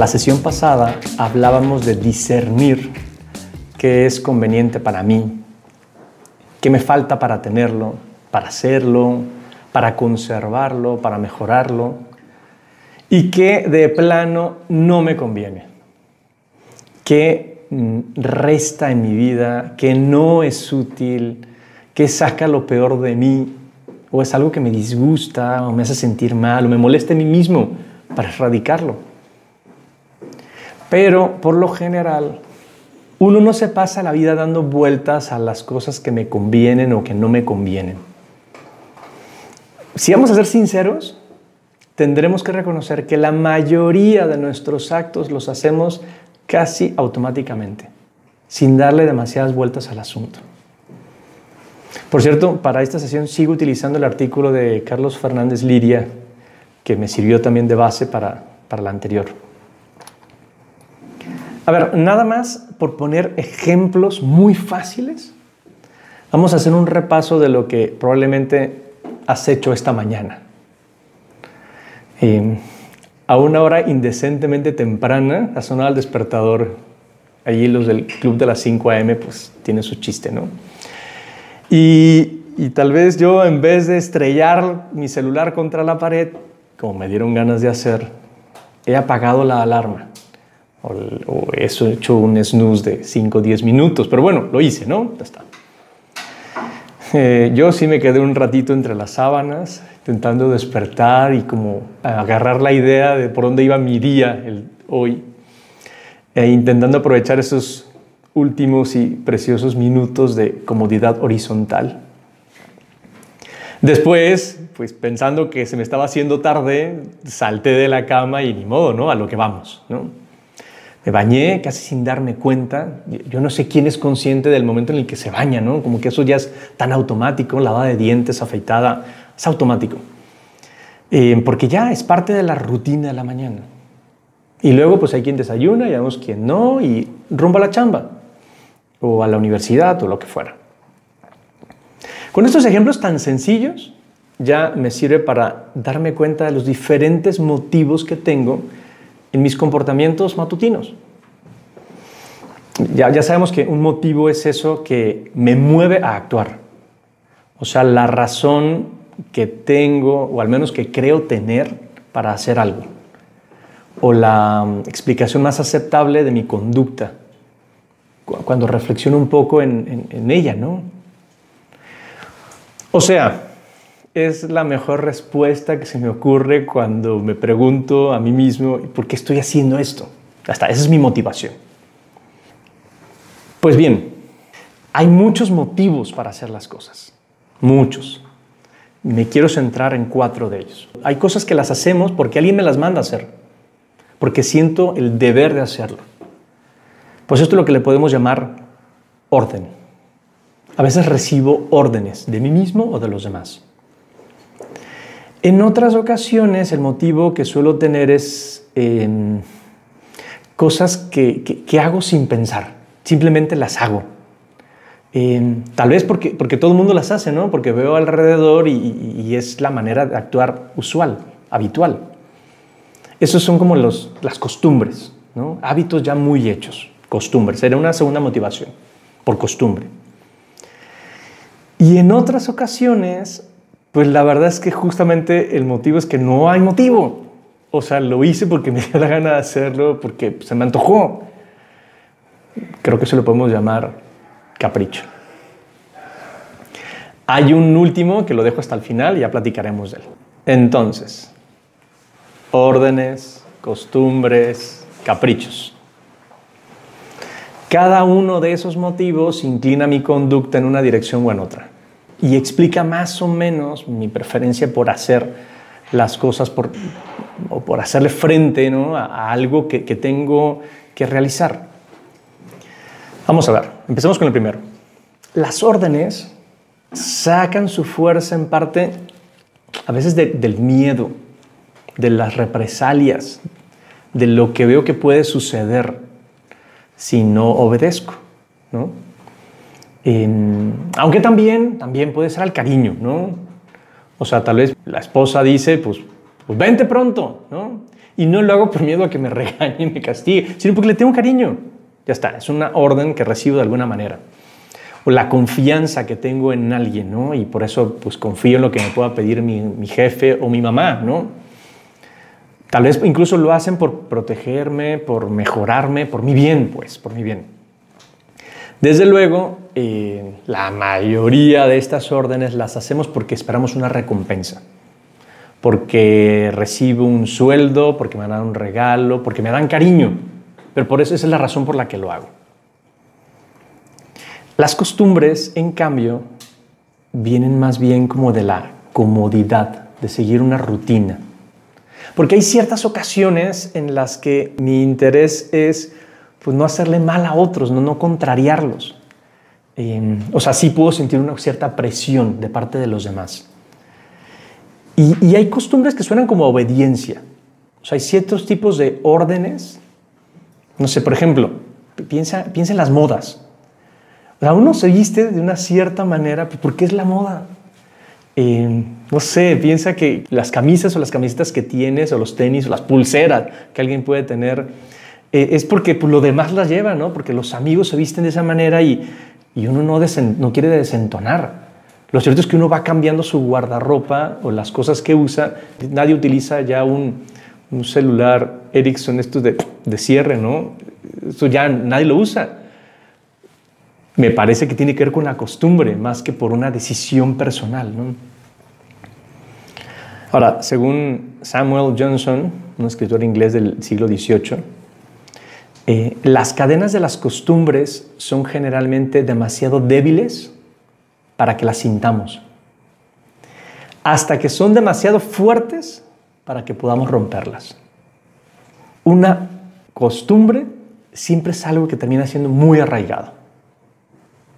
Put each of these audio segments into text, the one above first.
La sesión pasada hablábamos de discernir qué es conveniente para mí, qué me falta para tenerlo, para hacerlo, para conservarlo, para mejorarlo, y qué de plano no me conviene, qué resta en mi vida, qué no es útil, qué saca lo peor de mí, o es algo que me disgusta, o me hace sentir mal, o me molesta a mí mismo, para erradicarlo. Pero por lo general, uno no se pasa la vida dando vueltas a las cosas que me convienen o que no me convienen. Si vamos a ser sinceros, tendremos que reconocer que la mayoría de nuestros actos los hacemos casi automáticamente, sin darle demasiadas vueltas al asunto. Por cierto, para esta sesión sigo utilizando el artículo de Carlos Fernández Liria, que me sirvió también de base para, para la anterior. A ver, nada más por poner ejemplos muy fáciles, vamos a hacer un repaso de lo que probablemente has hecho esta mañana. a una hora indecentemente temprana, ha sonado el despertador. Allí los del club de las 5 a.m. pues tienen su chiste, ¿no? Y, y tal vez yo en vez de estrellar mi celular contra la pared, como me dieron ganas de hacer, he apagado la alarma o, he hecho un snooze de 5 o 10 minutos, pero bueno, lo hice, ¿no? Ya está. Eh, yo sí me quedé un ratito entre las sábanas, intentando despertar y como agarrar la idea de por dónde iba mi día el, hoy, e intentando aprovechar esos últimos y preciosos minutos de comodidad horizontal. Después, pues pensando que se me estaba haciendo tarde, salté de la cama y ni modo, ¿no? A lo que vamos, ¿no? Me bañé casi sin darme cuenta. Yo no sé quién es consciente del momento en el que se baña, ¿no? Como que eso ya es tan automático, lavada de dientes, afeitada, es automático. Eh, porque ya es parte de la rutina de la mañana. Y luego pues hay quien desayuna y vemos quien no y rumbo a la chamba o a la universidad o lo que fuera. Con estos ejemplos tan sencillos ya me sirve para darme cuenta de los diferentes motivos que tengo en mis comportamientos matutinos. Ya, ya sabemos que un motivo es eso que me mueve a actuar. O sea, la razón que tengo, o al menos que creo tener para hacer algo. O la mm, explicación más aceptable de mi conducta. Cuando reflexiono un poco en, en, en ella, ¿no? O sea, es la mejor respuesta que se me ocurre cuando me pregunto a mí mismo, ¿por qué estoy haciendo esto? Hasta esa es mi motivación. Pues bien, hay muchos motivos para hacer las cosas, muchos. Me quiero centrar en cuatro de ellos. Hay cosas que las hacemos porque alguien me las manda a hacer, porque siento el deber de hacerlo. Pues esto es lo que le podemos llamar orden. A veces recibo órdenes de mí mismo o de los demás. En otras ocasiones el motivo que suelo tener es em, cosas que, hago sin pensar, simplemente las hago. Em, tal vez porque, porque todo el mundo las hace, ¿no? Porque veo alrededor y, es la manera de actuar usual, habitual. Esos son como los, las costumbres, ¿no? Hábitos ya muy hechos, costumbres. Sería una segunda motivación, por costumbre. Y en otras ocasiones pues la verdad es que justamente el motivo es que no hay motivo. O sea, lo hice porque me dio la gana de hacerlo, porque se me antojó. Creo que eso lo podemos llamar capricho. Hay un último que lo dejo hasta el final y ya platicaremos de él. Entonces, órdenes, costumbres, caprichos. Cada uno de esos motivos inclina mi conducta en una dirección o en otra y explica más o menos mi preferencia por hacer las cosas por, o por hacerle frente a, algo que, que tengo que realizar. Vamos a ver, empecemos con el primero. Las órdenes sacan su fuerza en parte a veces del miedo, de las represalias, de lo que veo que puede suceder si no obedezco, ¿no? Aunque también, también puede ser al cariño, ¿no? O sea, tal vez la esposa dice, pues, pues vente pronto, ¿no? Y no lo hago por miedo a que me regañe y me castigue, sino porque le tengo cariño. Ya está, es una orden que recibo de alguna manera. O la confianza que tengo en alguien, ¿no? Y por eso pues confío en lo que me pueda pedir mi, mi jefe o mi mamá, ¿no? Tal vez incluso lo hacen por protegerme, por mejorarme, por mi bien, pues, por mi bien. Desde luego, eh, la mayoría de estas órdenes las hacemos porque esperamos una recompensa, porque recibo un sueldo, porque me dan un regalo, porque me dan cariño, pero por eso esa es la razón por la que lo hago. Las costumbres, en cambio, vienen más bien como de la comodidad, de seguir una rutina. Porque hay ciertas ocasiones en las que mi interés es pues, no hacerle mal a otros, no, no contrariarlos. Em, o sea, sí puedo sentir una cierta presión de parte de los demás. Y, hay costumbres que suenan como obediencia. O sea, hay ciertos tipos de órdenes. No sé, por ejemplo, piensa, piensa en las modas. O sea, uno se viste de una cierta manera porque es la moda. Em, no sé, piensa que las camisas o las camisetas que tienes, o los tenis, o las pulseras que alguien puede tener, eh, es porque pues, lo demás las lleva, ¿no? Porque los amigos se visten de esa manera y, y uno no, no quiere desentonar. Lo cierto es que uno va cambiando su guardarropa o las cosas que usa. Nadie utiliza ya un, un celular Ericsson, estos de, de cierre, ¿no? Eso ya nadie lo usa. Me parece que tiene que ver con la costumbre más que por una decisión personal, ¿no? Ahora, según Samuel Johnson, un escritor inglés del siglo XVIII, eh, las cadenas de las costumbres son generalmente demasiado débiles para que las sintamos, hasta que son demasiado fuertes para que podamos romperlas. Una costumbre siempre es algo que termina siendo muy arraigado.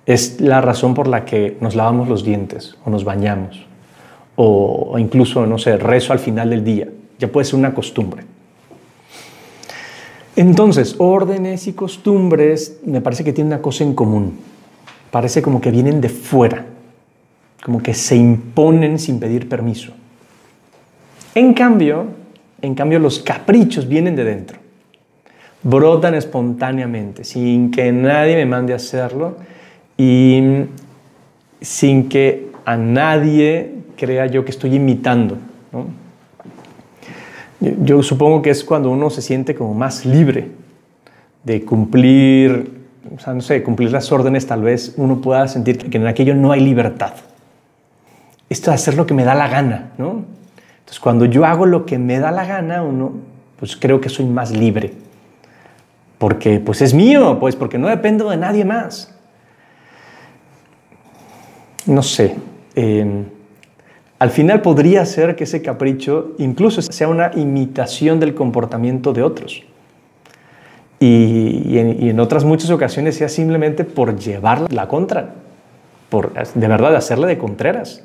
Es la razón por la que nos lavamos los dientes o nos bañamos o, incluso, no sé, rezo al final del día. Ya puede ser una costumbre. Entonces, órdenes y costumbres me parece que tienen una cosa en común. Parece como que vienen de fuera, como que se imponen sin pedir permiso. En cambio, en cambio los caprichos vienen de dentro. Brotan espontáneamente, sin que nadie me mande a hacerlo y sin que a nadie crea yo que estoy imitando. Yo, supongo que es cuando uno se siente como más libre de cumplir, o sea, no sé, cumplir las órdenes, tal vez uno pueda sentir que en aquello no hay libertad. Esto de hacer lo que me da la gana, ¿no? Entonces, cuando yo hago lo que me da la gana, uno, pues creo que soy más libre. Porque, pues es mío, pues porque no dependo de nadie más. No sé. Eh, al final podría ser que ese capricho incluso sea una imitación del comportamiento de otros. Y, en, otras muchas ocasiones sea simplemente por llevar la contra, por de verdad hacerle de contreras.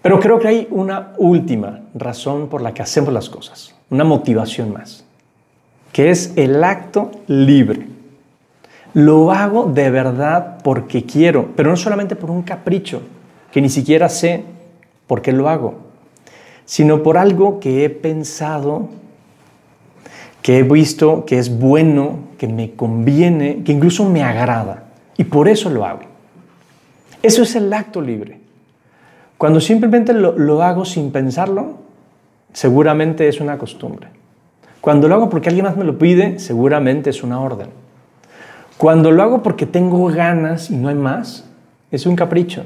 Pero creo que hay una última razón por la que hacemos las cosas, una motivación más, que es el acto libre. Lo hago de verdad porque quiero, pero no solamente por un capricho, que ni siquiera sé por qué lo hago, sino por algo que he pensado, que he visto que es bueno, que me conviene, que incluso me agrada, y por eso lo hago. Eso es el acto libre. Cuando simplemente lo, hago sin pensarlo, seguramente es una costumbre. Cuando lo hago porque alguien más me lo pide, seguramente es una orden. Cuando lo hago porque tengo ganas y no hay más, es un capricho.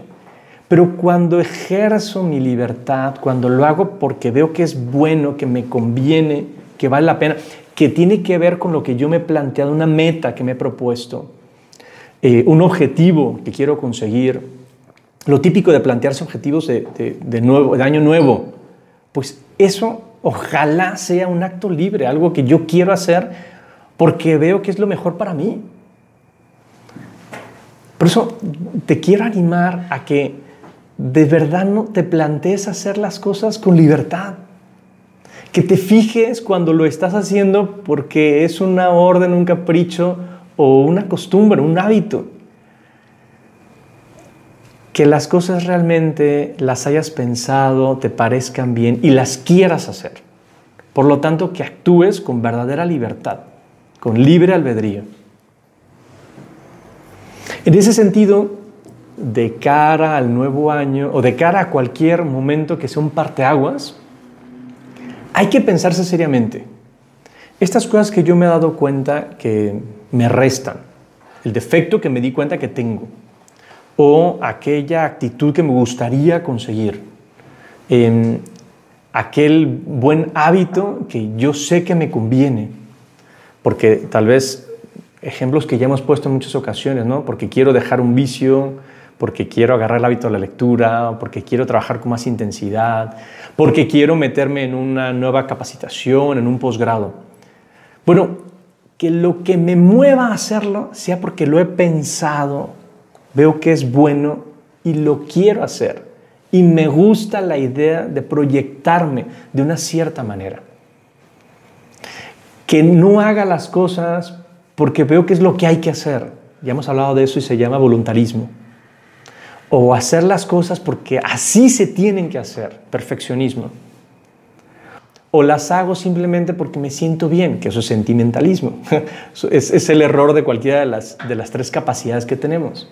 Pero cuando ejerzo mi libertad, cuando lo hago porque veo que es bueno, que me conviene, que vale la pena, que tiene que ver con lo que yo me he planteado, una meta que me he propuesto, eh, un objetivo que quiero conseguir, lo típico de plantearse objetivos de, de, nuevo, de año nuevo, pues eso ojalá sea un acto libre, algo que yo quiero hacer porque veo que es lo mejor para mí. Por eso te quiero animar a que de verdad no te plantees hacer las cosas con libertad. Que te fijes cuando lo estás haciendo porque es una orden, un capricho o una costumbre, un hábito. Que las cosas realmente las hayas pensado, te parezcan bien y las quieras hacer. Por lo tanto, que actúes con verdadera libertad, con libre albedrío. En ese sentido, de cara al nuevo año o de cara a cualquier momento que sea un parteaguas, hay que pensarse seriamente. Estas cosas que yo me he dado cuenta que me restan, el defecto que me di cuenta que tengo, o aquella actitud que me gustaría conseguir, em, aquel buen hábito que yo sé que me conviene, porque tal vez ejemplos que ya hemos puesto en muchas ocasiones, ¿no? Porque quiero dejar un vicio, porque quiero agarrar el hábito de la lectura, porque quiero trabajar con más intensidad, porque quiero meterme en una nueva capacitación, en un posgrado. Bueno, que lo que me mueva a hacerlo sea porque lo he pensado, veo que es bueno y lo quiero hacer. Y me gusta la idea de proyectarme de una cierta manera. Que no haga las cosas porque veo que es lo que hay que hacer. Ya hemos hablado de eso y se llama voluntarismo. O hacer las cosas porque así se tienen que hacer, perfeccionismo. O las hago simplemente porque me siento bien, que eso es sentimentalismo. es, el error de cualquiera de las, de las tres capacidades que tenemos.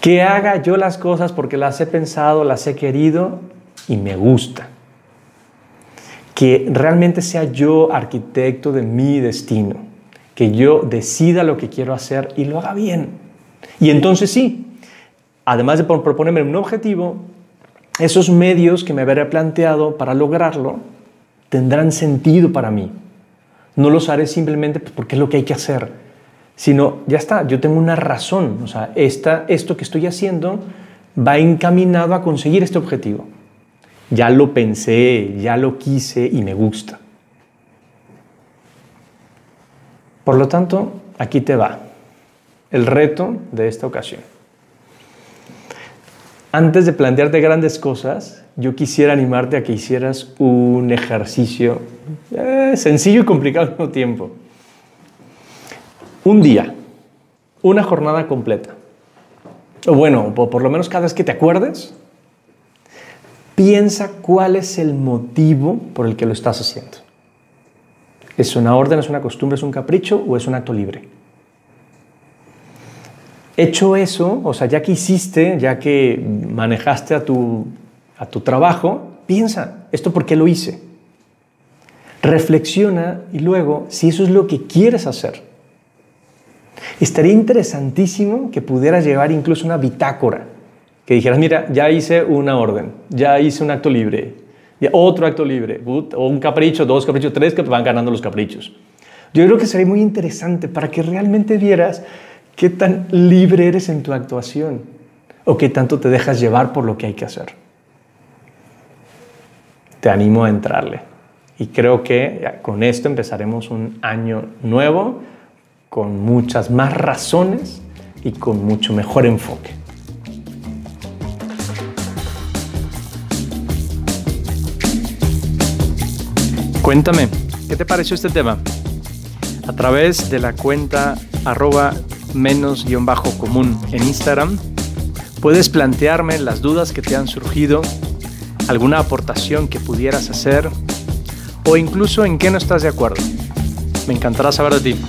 Que haga yo las cosas porque las he pensado, las he querido y me gusta. Que realmente sea yo arquitecto de mi destino. Que yo decida lo que quiero hacer y lo haga bien. Y entonces sí, además de proponerme un objetivo, esos medios que me habré planteado para lograrlo tendrán sentido para mí. No los haré simplemente porque es lo que hay que hacer, sino ya está, yo tengo una razón, o sea, esta, esto que estoy haciendo va encaminado a conseguir este objetivo. Ya lo pensé, ya lo quise y me gusta. Por lo tanto, aquí te va el reto de esta ocasión antes de plantearte grandes cosas, yo quisiera animarte a que hicieras un ejercicio eh, sencillo y complicado al mismo tiempo. Un día, una jornada completa. O bueno, por lo menos cada vez que te acuerdes, piensa cuál es el motivo por el que lo estás haciendo. ¿Es una orden, es una costumbre, es un capricho o es un acto libre? Hecho eso, o sea, ya que hiciste, ya que manejaste a tu, a tu trabajo, piensa, ¿esto por qué lo hice? Reflexiona y luego, si eso es lo que quieres hacer, estaría interesantísimo que pudieras llevar incluso una bitácora, que dijeras, mira, ya hice una orden, ya hice un acto libre, otro acto libre, o un capricho, dos caprichos, tres que te van ganando los caprichos. Yo creo que sería muy interesante para que realmente vieras ¿Qué tan libre eres en tu actuación? ¿O qué tanto te dejas llevar por lo que hay que hacer? Te animo a entrarle. Y creo que con esto empezaremos un año nuevo con muchas más razones y con mucho mejor enfoque. Cuéntame, ¿qué te pareció este tema? A través de la cuenta arroba menos-común en Instagram. Puedes plantearme las dudas que te han surgido, alguna aportación que pudieras hacer o incluso en qué no estás de acuerdo. Me encantará saber de ti.